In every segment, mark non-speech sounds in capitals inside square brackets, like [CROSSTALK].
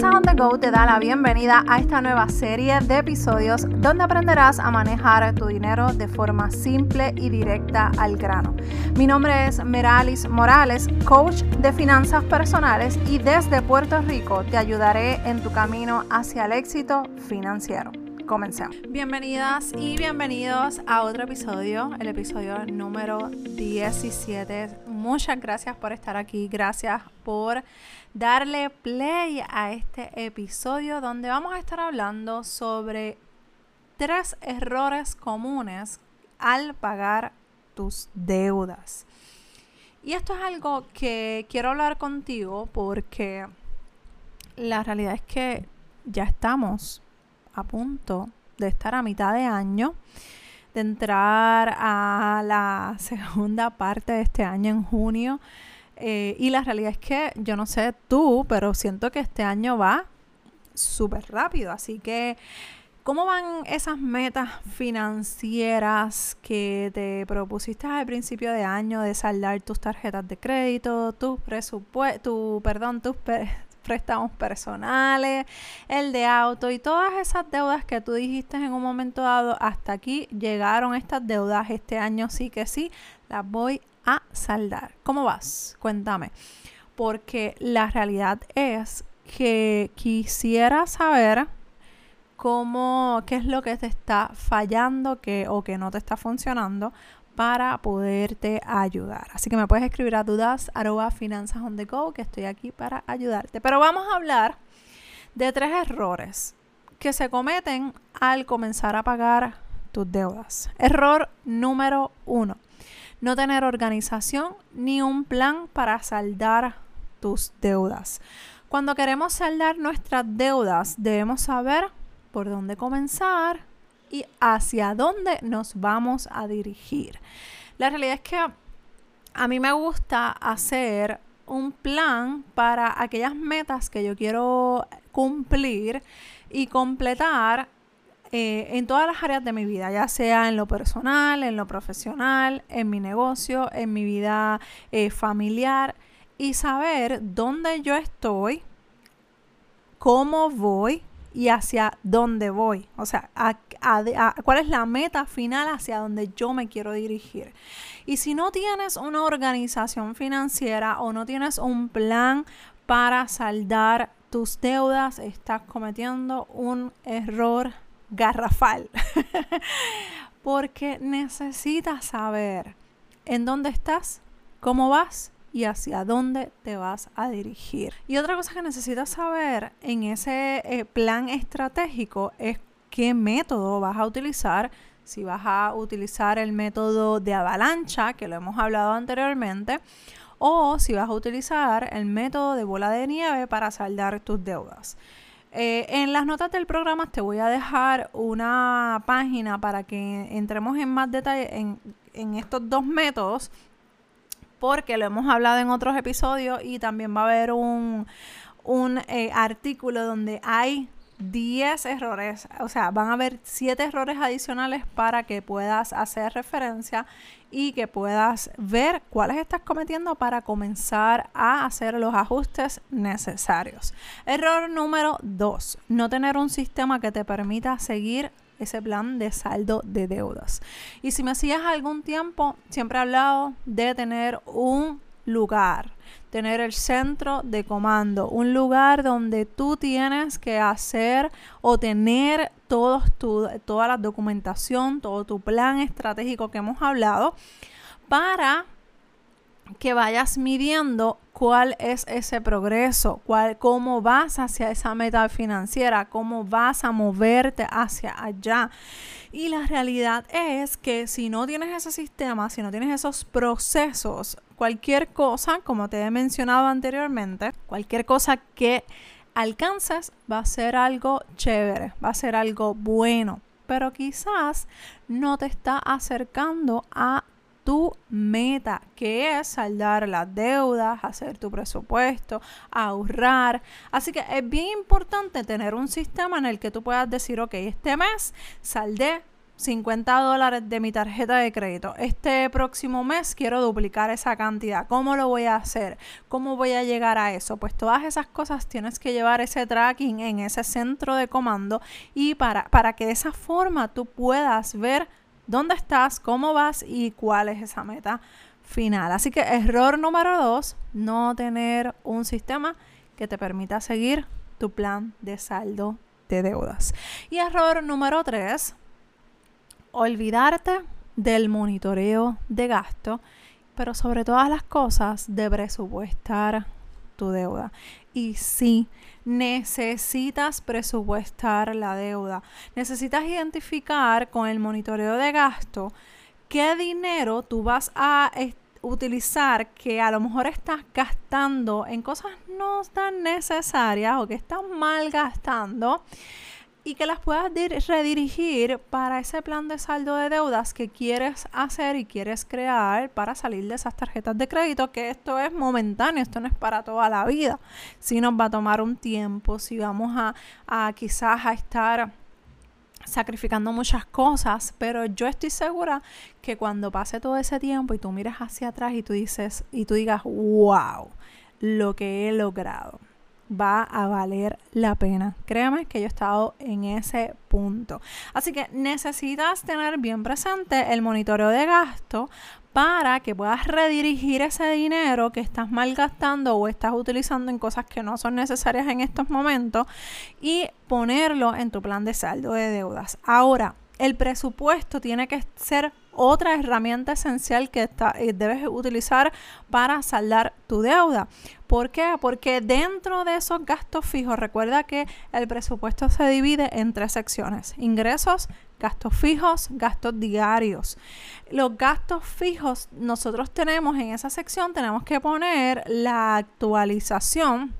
Finanzas on Go te da la bienvenida a esta nueva serie de episodios donde aprenderás a manejar tu dinero de forma simple y directa al grano. Mi nombre es Meralis Morales, coach de finanzas personales y desde Puerto Rico te ayudaré en tu camino hacia el éxito financiero. Comencemos. Bienvenidas y bienvenidos a otro episodio, el episodio número 17. Muchas gracias por estar aquí, gracias por darle play a este episodio donde vamos a estar hablando sobre tres errores comunes al pagar tus deudas. Y esto es algo que quiero hablar contigo porque la realidad es que ya estamos a punto de estar a mitad de año, de entrar a la segunda parte de este año en junio. Eh, y la realidad es que yo no sé tú, pero siento que este año va súper rápido. Así que, ¿cómo van esas metas financieras que te propusiste al principio de año de saldar tus tarjetas de crédito, tus presupuestos, tu, perdón, tus préstamos personales, el de auto y todas esas deudas que tú dijiste en un momento dado, hasta aquí llegaron estas deudas este año sí que sí, las voy a saldar. ¿Cómo vas? Cuéntame. Porque la realidad es que quisiera saber cómo, qué es lo que te está fallando que, o que no te está funcionando para poderte ayudar. Así que me puedes escribir a dudas arroba que estoy aquí para ayudarte. Pero vamos a hablar de tres errores que se cometen al comenzar a pagar tus deudas. Error número uno, no tener organización ni un plan para saldar tus deudas. Cuando queremos saldar nuestras deudas, debemos saber por dónde comenzar, y hacia dónde nos vamos a dirigir. La realidad es que a mí me gusta hacer un plan para aquellas metas que yo quiero cumplir y completar eh, en todas las áreas de mi vida, ya sea en lo personal, en lo profesional, en mi negocio, en mi vida eh, familiar y saber dónde yo estoy, cómo voy y hacia dónde voy. O sea, cuál es la meta final hacia donde yo me quiero dirigir. Y si no tienes una organización financiera o no tienes un plan para saldar tus deudas, estás cometiendo un error garrafal. [LAUGHS] Porque necesitas saber en dónde estás, cómo vas y hacia dónde te vas a dirigir. Y otra cosa que necesitas saber en ese eh, plan estratégico es qué método vas a utilizar. Si vas a utilizar el método de avalancha, que lo hemos hablado anteriormente, o si vas a utilizar el método de bola de nieve para saldar tus deudas. Eh, en las notas del programa te voy a dejar una página para que entremos en más detalle en, en estos dos métodos porque lo hemos hablado en otros episodios y también va a haber un, eh, artículo donde hay 10 errores, o sea, van a haber 7 errores adicionales para que puedas hacer referencia y que puedas ver cuáles estás cometiendo para comenzar a hacer los ajustes necesarios. Error número 2, no tener un sistema que te permita seguir ese plan de saldo de deudas. Y si me hacías algún tiempo, siempre he hablado de tener un lugar, tener el centro de comando, un lugar donde tú tienes que hacer o tener todos toda la documentación, todo tu plan estratégico que hemos hablado para que vayas midiendo cuál es ese progreso, cuál, cómo vas hacia esa meta financiera, cómo vas a moverte hacia allá. Y la realidad es que si no tienes ese sistema, si no tienes esos procesos, cualquier cosa, como te he mencionado anteriormente, cualquier cosa que alcances va a ser algo chévere, va a ser algo bueno, pero quizás no te está acercando a tu meta, que es saldar las deudas, hacer tu presupuesto, ahorrar. Así que es bien importante tener un sistema en el que tú puedas decir, ok, este mes saldé 50 dólares de mi tarjeta de crédito. Este próximo mes quiero duplicar esa cantidad. ¿Cómo lo voy a hacer? ¿Cómo voy a llegar a eso? Pues todas esas cosas tienes que llevar ese tracking en ese centro de comando y para, para que de esa forma tú puedas ver dónde estás, cómo vas y cuál es esa meta final. Así que error número dos, no tener un sistema que te permita seguir tu plan de saldo de deudas. Y error número tres, olvidarte del monitoreo de gasto, pero sobre todas las cosas de presupuestar tu deuda. Y sí, necesitas presupuestar la deuda. Necesitas identificar con el monitoreo de gasto qué dinero tú vas a utilizar que a lo mejor estás gastando en cosas no tan necesarias o que estás mal gastando y que las puedas redirigir para ese plan de saldo de deudas que quieres hacer y quieres crear para salir de esas tarjetas de crédito, que esto es momentáneo, esto no es para toda la vida. Si nos va a tomar un tiempo, si vamos a, a quizás a estar sacrificando muchas cosas, pero yo estoy segura que cuando pase todo ese tiempo y tú miras hacia atrás y tú dices y tú digas, "Wow, lo que he logrado." Va a valer la pena. Créeme que yo he estado en ese punto. Así que necesitas tener bien presente el monitoreo de gasto para que puedas redirigir ese dinero que estás malgastando o estás utilizando en cosas que no son necesarias en estos momentos y ponerlo en tu plan de saldo de deudas. Ahora, el presupuesto tiene que ser otra herramienta esencial que eh, debes utilizar para saldar tu deuda. ¿Por qué? Porque dentro de esos gastos fijos, recuerda que el presupuesto se divide en tres secciones. Ingresos, gastos fijos, gastos diarios. Los gastos fijos, nosotros tenemos en esa sección, tenemos que poner la actualización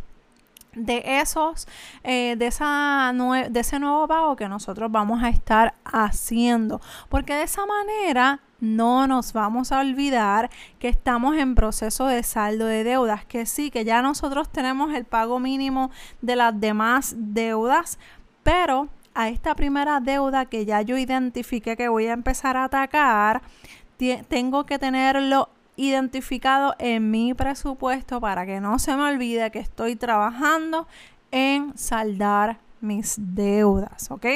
de esos eh, de esa de ese nuevo pago que nosotros vamos a estar haciendo. Porque de esa manera no nos vamos a olvidar que estamos en proceso de saldo de deudas que sí que ya nosotros tenemos el pago mínimo de las demás deudas pero a esta primera deuda que ya yo identifiqué que voy a empezar a atacar tengo que tenerlo identificado en mi presupuesto para que no se me olvide que estoy trabajando en saldar mis deudas, ¿ok?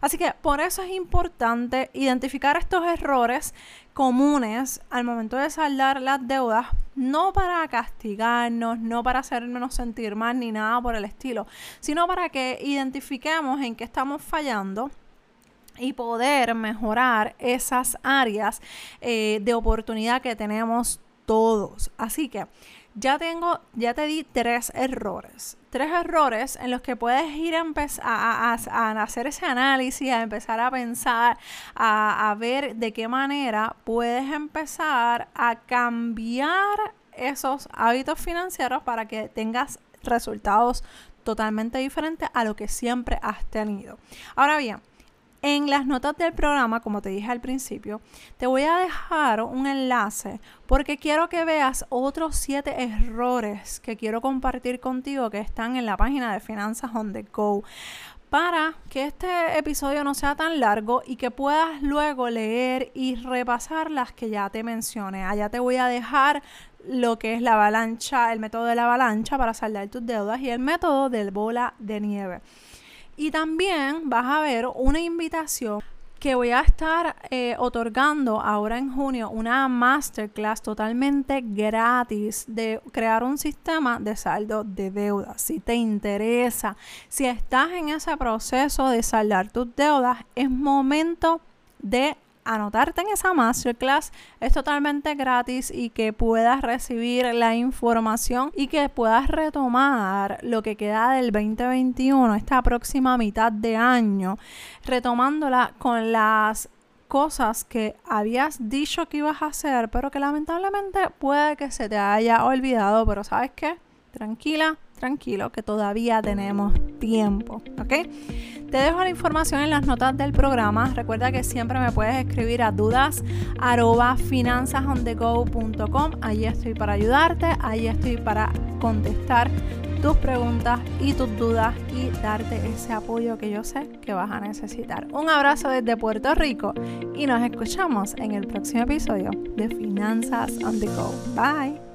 Así que por eso es importante identificar estos errores comunes al momento de saldar las deudas, no para castigarnos, no para hacernos sentir mal ni nada por el estilo, sino para que identifiquemos en qué estamos fallando y poder mejorar esas áreas eh, de oportunidad que tenemos todos. Así que ya tengo, ya te di tres errores. Tres errores en los que puedes ir a, empezar a, hacer ese análisis, a empezar a pensar, a, a ver de qué manera puedes empezar a cambiar esos hábitos financieros para que tengas resultados totalmente diferentes a lo que siempre has tenido. Ahora bien, en las notas del programa, como te dije al principio, te voy a dejar un enlace porque quiero que veas otros siete errores que quiero compartir contigo que están en la página de Finanzas on the Go para que este episodio no sea tan largo y que puedas luego leer y repasar las que ya te mencioné. Allá te voy a dejar lo que es la avalancha, el método de la avalancha para saldar tus deudas y el método del bola de nieve. Y también vas a ver una invitación que voy a estar eh, otorgando ahora en junio una masterclass totalmente gratis de crear un sistema de saldo de deudas. Si te interesa, si estás en ese proceso de saldar tus deudas, es momento de anotarte en esa masterclass es totalmente gratis y que puedas recibir la información y que puedas retomar lo que queda del 2021, esta próxima mitad de año, retomándola con las cosas que habías dicho que ibas a hacer, pero que lamentablemente puede que se te haya olvidado, pero ¿sabes qué? Tranquila, tranquilo, que todavía tenemos tiempo, ¿ok? Te dejo la información en las notas del programa. Recuerda que siempre me puedes escribir a dudas Ahí estoy para ayudarte, ahí estoy para contestar tus preguntas y tus dudas y darte ese apoyo que yo sé que vas a necesitar. Un abrazo desde Puerto Rico y nos escuchamos en el próximo episodio de Finanzas on the Go. Bye.